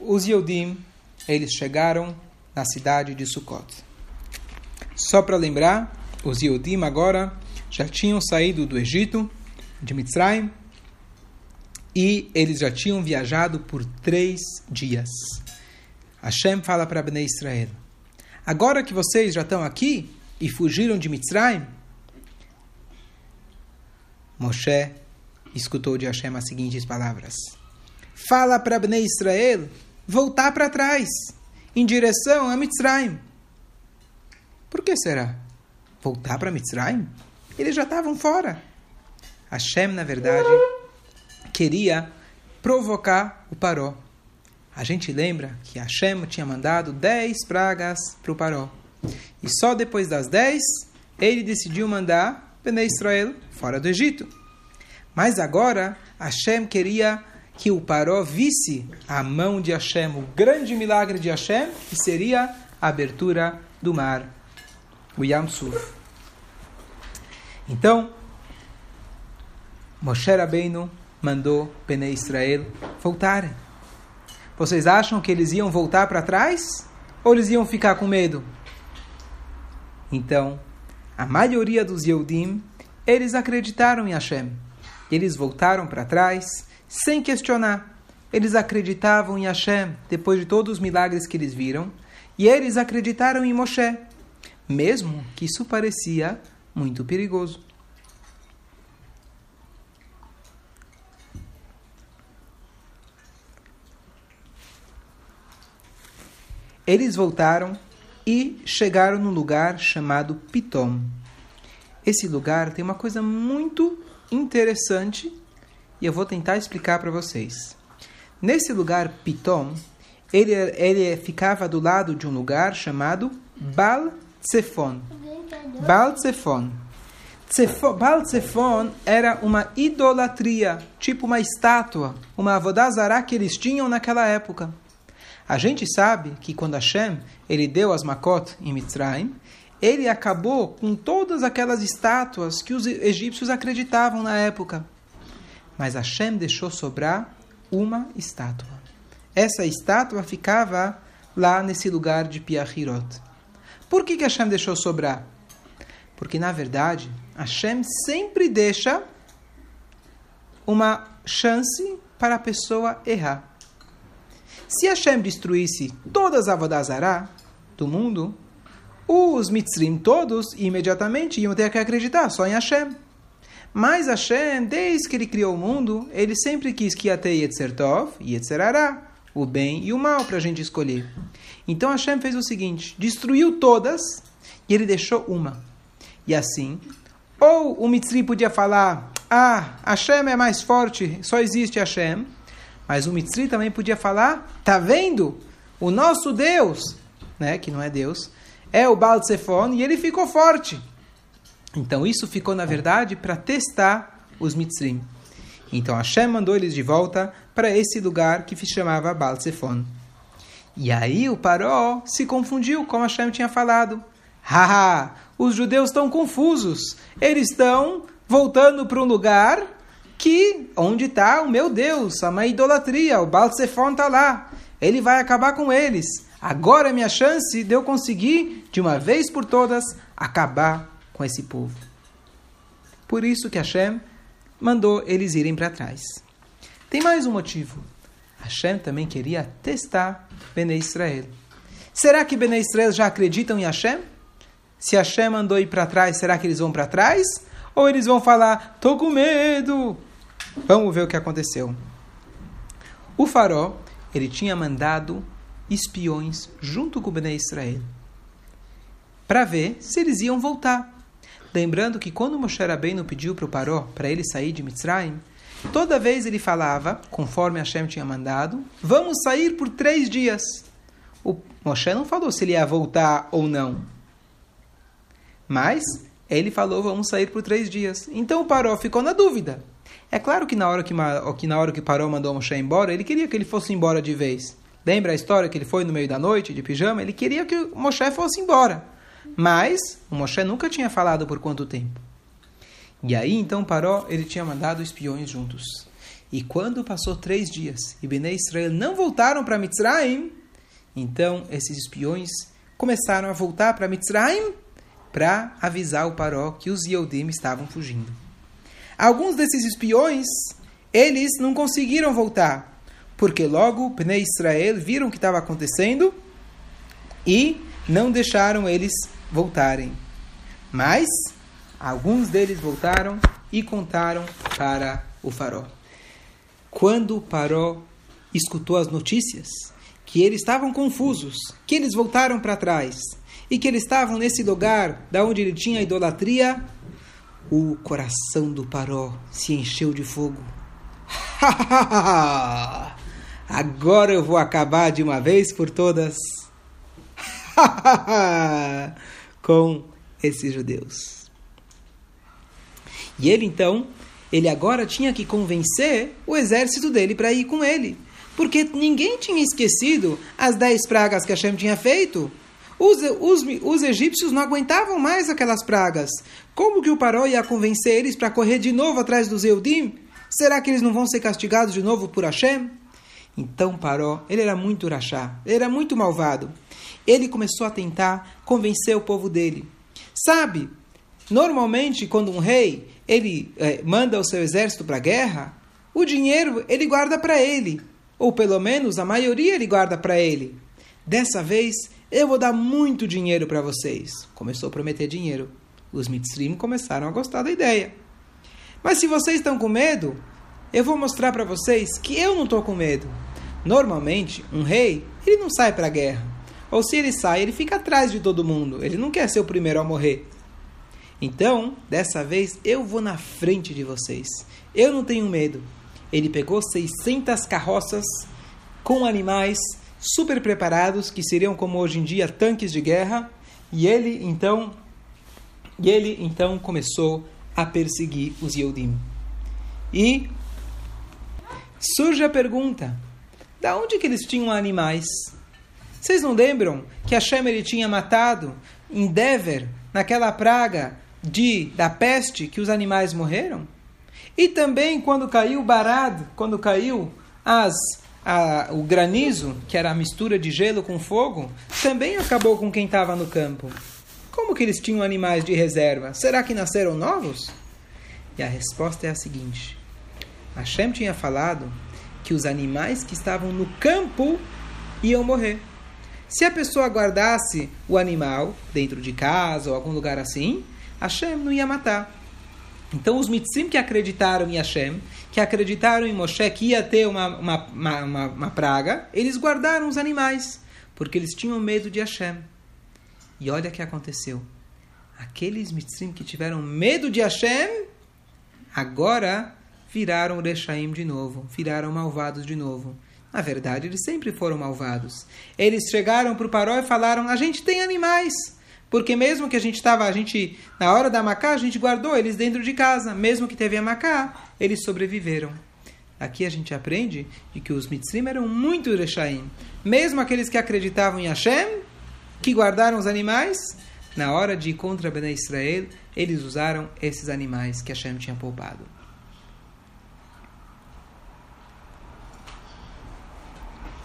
os Yodim, eles chegaram na cidade de Sukkot. Só para lembrar, os Yodim agora já tinham saído do Egito, de Mitzrayim, e eles já tinham viajado por três dias. Hashem fala para Bnei Israel: Agora que vocês já estão aqui e fugiram de Mitzrayim, Moshe escutou de Hashem as seguintes palavras: Fala para Bnei Israel voltar para trás, em direção a Mitzrayim. Por que será? Voltar para Mitzrayim? Eles já estavam fora. Hashem, na verdade, queria provocar o Paró. A gente lembra que Hashem tinha mandado dez pragas para o Paró. E só depois das dez, ele decidiu mandar Bnei Israel fora do Egito. Mas agora, Hashem queria que o Paró visse a mão de Hashem, o grande milagre de Hashem, que seria a abertura do mar, o Yam. Então, Moshe Rabbeinu mandou Bnei Israel voltarem. Vocês acham que eles iam voltar para trás? Ou eles iam ficar com medo? Então, a maioria dos Yehudim, eles acreditaram em Hashem. Eles voltaram para trás sem questionar. Eles acreditavam em Hashem depois de todos os milagres que eles viram. E eles acreditaram em Moshe, mesmo que isso parecia muito perigoso. Eles voltaram e chegaram num lugar chamado Pitom. Esse lugar tem uma coisa muito interessante e eu vou tentar explicar para vocês. Nesse lugar Pitom, ele, ele ficava do lado de um lugar chamado Bal Tsefon. Baal Tsefon. Baal Tsefon era uma idolatria, tipo uma estátua, uma avodazará que eles tinham naquela época. A gente sabe que quando Hashem ele deu as Makot em Mitzrayim, ele acabou com todas aquelas estátuas que os egípcios acreditavam na época. Mas Hashem deixou sobrar uma estátua. Essa estátua ficava lá nesse lugar de Piahirot. Por que, que Hashem deixou sobrar? Porque, na verdade, Hashem sempre deixa uma chance para a pessoa errar. Se Hashem destruísse todas as Avodazará do mundo, os Mitzrim todos imediatamente iam ter que acreditar só em Hashem. Mas Hashem, desde que ele criou o mundo, ele sempre quis que ia ter Yetzertov e Yetzerará, o bem e o mal para a gente escolher. Então Hashem fez o seguinte: destruiu todas e ele deixou uma. E assim, ou o Mitzri podia falar: Ah, Hashem é mais forte, só existe Hashem. Mas o Mitzri também podia falar: Tá vendo? O nosso Deus, né, que não é Deus, é o Baal Tsefon e ele ficou forte. Então isso ficou, na verdade, para testar os Mitzrim. Então Hashem mandou eles de volta para esse lugar que se chamava Baal. E aí o Paró se confundiu, como Hashem tinha falado. Haha, os judeus estão confusos. Eles estão voltando para um lugar que onde está o meu Deus, a minha idolatria, o Baal Zephon está lá. Ele vai acabar com eles. Agora é minha chance de eu conseguir, de uma vez por todas, acabar com esse povo. Por isso que Hashem mandou eles irem para trás. Tem mais um motivo. Hashem também queria testar Bnei Israel. Será que Bnei Israel já acreditam em Hashem? Se Hashem mandou ir para trás, será que eles vão para trás? Ou eles vão falar, tô com medo, Vamos ver o que aconteceu. O faró, ele tinha mandado espiões junto com Bnei Israel para ver se eles iam voltar. Lembrando que quando Moshe Rabbeinu pediu para o Paró para ele sair de Mitzrayim, toda vez ele falava, conforme Hashem tinha mandado, vamos sair por três dias. O Moshe não falou se ele ia voltar ou não. Mas ele falou, vamos sair por três dias. Então o Paró ficou na dúvida. É claro que na hora que, que, na hora que Paró mandou Moshe embora, ele queria que ele fosse embora de vez. Lembra a história que ele foi no meio da noite, de pijama? Ele queria que o Moshe fosse embora. Mas o Moshe nunca tinha falado por quanto tempo. E aí, então, Paró, ele tinha mandado espiões juntos. E quando passou três dias e Bnei Israel não voltaram para Mitzrayim, então esses espiões começaram a voltar para Mitzrayim para avisar o Paró que os Yehudim estavam fugindo. Alguns desses espiões, eles não conseguiram voltar, porque logo Bnei Israel viram o que estava acontecendo e não deixaram eles voltarem. Mas alguns deles voltaram e contaram para o Faró. Quando o Paró escutou as notícias, que eles estavam confusos, que eles voltaram para trás e que eles estavam nesse lugar da onde ele tinha idolatria, o coração do Paró se encheu de fogo. Agora eu vou acabar de uma vez por todas com esses judeus. E ele então, ele agora tinha que convencer o exército dele para ir com ele. Porque ninguém tinha esquecido as dez pragas que Hashem tinha feito. Os, os, os egípcios não aguentavam mais aquelas pragas. Como que o Paró ia convencer eles para correr de novo atrás dos Eudim? Será que eles não vão ser castigados de novo por Hashem? Então Paró, ele era muito rachá, ele era muito malvado. Ele começou a tentar convencer o povo dele. Sabe, normalmente quando um rei ele é, manda o seu exército para a guerra, o dinheiro ele guarda para ele, ou pelo menos a maioria ele guarda para ele. Dessa vez eu vou dar muito dinheiro para vocês. Começou a prometer dinheiro. Os Mitzrim começaram a gostar da ideia. Mas se vocês estão com medo, eu vou mostrar para vocês que eu não estou com medo. Normalmente, um rei, ele não sai para a guerra. Ou se ele sai, ele fica atrás de todo mundo. Ele não quer ser o primeiro a morrer. Então, dessa vez, eu vou na frente de vocês. Eu não tenho medo. Ele pegou 600 carroças com animais super preparados, que seriam como hoje em dia tanques de guerra, e ele então, e ele então começou a perseguir os Yehudim. E surge a pergunta: da onde que eles tinham animais? Vocês não lembram que Hashem ele tinha matado em Dever, naquela praga de da peste que os animais morreram? E também quando caiu Barad, quando caiu as a, o granizo, que era a mistura de gelo com fogo, também acabou com quem estava no campo. Como que eles tinham animais de reserva? Será que nasceram novos? E a resposta é a seguinte: Hashem tinha falado que os animais que estavam no campo iam morrer. Se a pessoa guardasse o animal dentro de casa ou algum lugar assim, Hashem não ia matar. Então os mitzim que acreditaram em Hashem, que acreditaram em Moshe que ia ter uma, uma, uma, uma, praga, eles guardaram os animais, porque eles tinham medo de Hashem. E olha o que aconteceu. Aqueles mitzim que tiveram medo de Hashem, agora viraram Rechaim de novo, viraram malvados de novo. Na verdade, eles sempre foram malvados. Eles chegaram para o Paró e falaram: a gente tem animais. Porque mesmo que a gente estava, a gente, na hora da macá, a gente guardou eles dentro de casa. Mesmo que teve a macá, eles sobreviveram. Aqui a gente aprende de que os mitzrim eram muito rechaim. Mesmo aqueles que acreditavam em Hashem, que guardaram os animais, na hora de ir contra Bnei Israel, eles usaram esses animais que Hashem tinha poupado.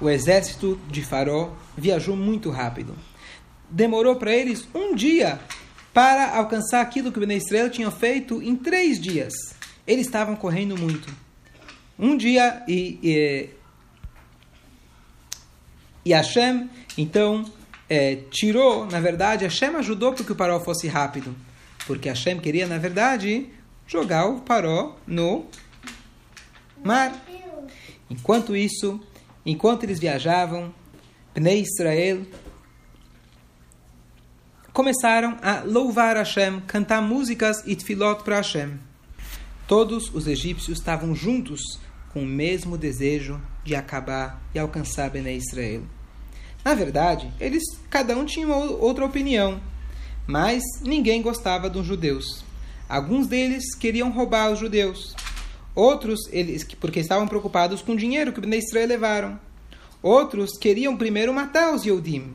O exército de Faró viajou muito rápido demorou para eles um dia para alcançar aquilo que o Bnei Israel tinha feito em três dias. Eles estavam correndo muito. Um dia e, e, e Hashem, então, é, tirou, na verdade, Hashem ajudou para que o Paró fosse rápido. Porque Hashem queria, na verdade, jogar o Paró no mar. Enquanto isso, enquanto eles viajavam, Bnei Israel começaram a louvar Hashem, cantar músicas e tefilot para Hashem. Todos os egípcios estavam juntos com o mesmo desejo de acabar e alcançar Bené Israel. Na verdade, eles cada um tinha outra opinião, mas ninguém gostava dos judeus. Alguns deles queriam roubar os judeus. Outros, eles porque estavam preocupados com o dinheiro que Bené Israel levaram. Outros queriam primeiro matar os Yodim.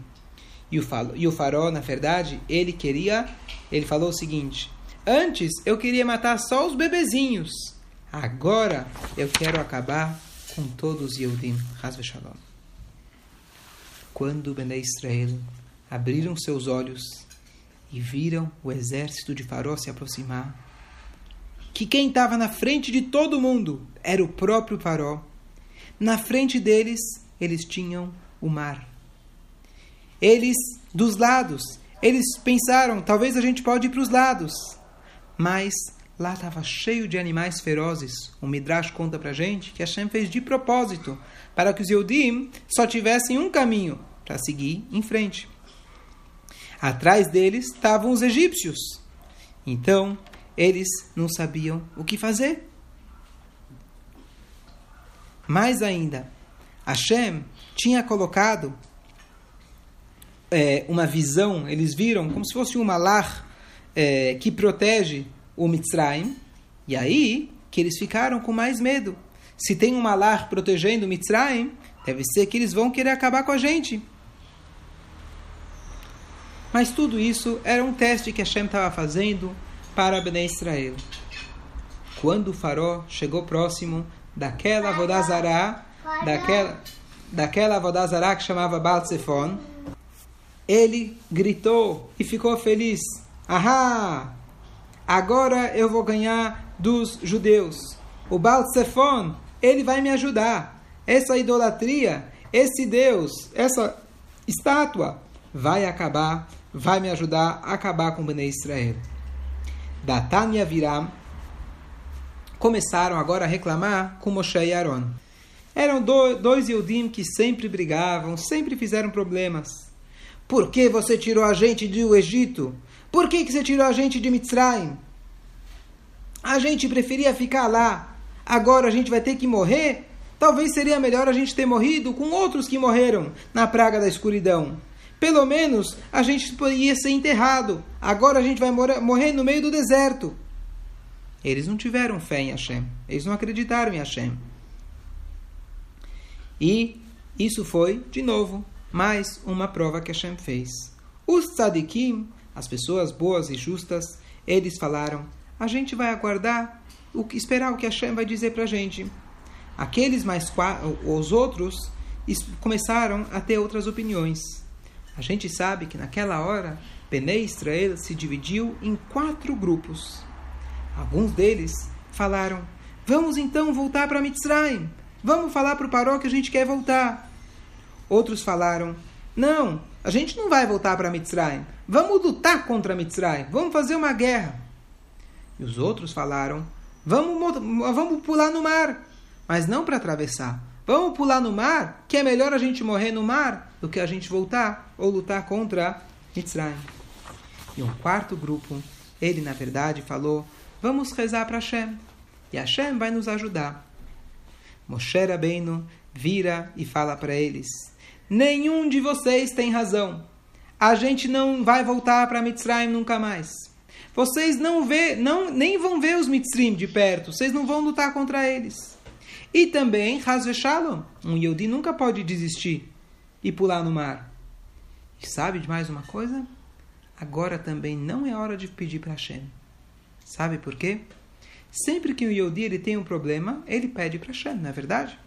E o, e o farol, na verdade, ele queria, ele falou o seguinte: Antes eu queria matar só os bebezinhos. Agora eu quero acabar com todos os Yehudim. Hasbe Shalom. Quando Bnei Israel abriram seus olhos e viram o exército de Faraó se aproximar, que quem estava na frente de todo mundo era o próprio Faraó. Na frente deles, eles tinham o mar. Eles, dos lados, eles pensaram, talvez a gente pode ir para os lados. Mas lá estava cheio de animais ferozes. O Midrash conta para gente que Hashem fez de propósito para que os Yodim só tivessem um caminho para seguir em frente. Atrás deles estavam os egípcios. Então, eles não sabiam o que fazer. Mais ainda, Hashem tinha colocado é, uma visão, eles viram como se fosse um malar é, que protege o Mitzrayim, e aí que eles ficaram com mais medo. Se tem um malar protegendo o Mitzrayim, deve ser que eles vão querer acabar com a gente. Mas tudo isso era um teste que Hashem estava fazendo para Bnei Israel. Quando o faró chegou próximo daquela Vodazará, daquela, daquela Vodazará que chamava Baal ele gritou e ficou feliz. Ahá! Agora eu vou ganhar dos judeus. O Baal Zephon, ele vai me ajudar. Essa idolatria, esse Deus, essa estátua vai acabar, vai me ajudar a acabar com o Bnei Israel. Datan e Aviram começaram agora a reclamar com Moshe e Aaron. Eram dois Yudim que sempre brigavam, sempre fizeram problemas. Por que você tirou a gente do Egito? Por que, que você tirou a gente de Mitzrayim? A gente preferia ficar lá. Agora a gente vai ter que morrer? Talvez seria melhor a gente ter morrido com outros que morreram na praga da escuridão. Pelo menos a gente poderia ser enterrado. Agora a gente vai morrer no meio do deserto. Eles não tiveram fé em Hashem. Eles não acreditaram em Hashem. E isso foi, de novo, mais uma prova que Hashem fez. Os tzadikim, as pessoas boas e justas, eles falaram: a gente vai aguardar, o esperar o que Hashem vai dizer para a gente. Aqueles mais os outros começaram a ter outras opiniões. A gente sabe que naquela hora Benei Israel se dividiu em quatro grupos. Alguns deles falaram: Vamos então voltar para Mitzrayim. Vamos falar para o Paró que a gente quer voltar. Outros falaram: Não, a gente não vai voltar para Mitzrayim. Vamos lutar contra Mitzrayim. Vamos fazer uma guerra. E os outros falaram: Vamos, vamos pular no mar. Mas não para atravessar. Vamos pular no mar, que é melhor a gente morrer no mar do que a gente voltar ou lutar contra Mitzrayim. E um quarto grupo, ele na verdade falou: Vamos rezar para Hashem. E Hashem vai nos ajudar. Moshe Rabbeinu vira e fala para eles: Nenhum de vocês tem razão. A gente não vai voltar para Mitzrayim nunca mais. Vocês não vê, não, nem vão ver os Mitzrim de perto. Vocês não vão lutar contra eles. E também, Hazve Shalom, um Yehudi nunca pode desistir e pular no mar. E sabe de mais uma coisa? Agora também não é hora de pedir para Hashem. Sabe por quê? Sempre que o Yehudi ele tem um problema, ele pede para Hashem, não é verdade?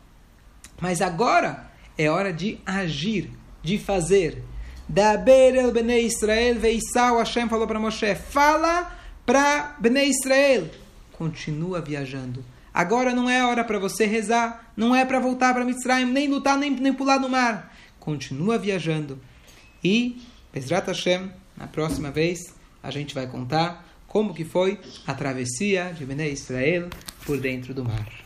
Mas agora é hora de agir, de fazer. Daber el Bnei Israel veisau Hashem falou para Moshe, fala para Bnei Israel. Continua viajando. Agora não é hora para você rezar, não é para voltar para Mitzrayim, nem lutar, nem, nem pular no mar. Continua viajando. E, Bezrat Hashem, na próxima vez, a gente vai contar como que foi a travessia de Bnei Israel por dentro do mar.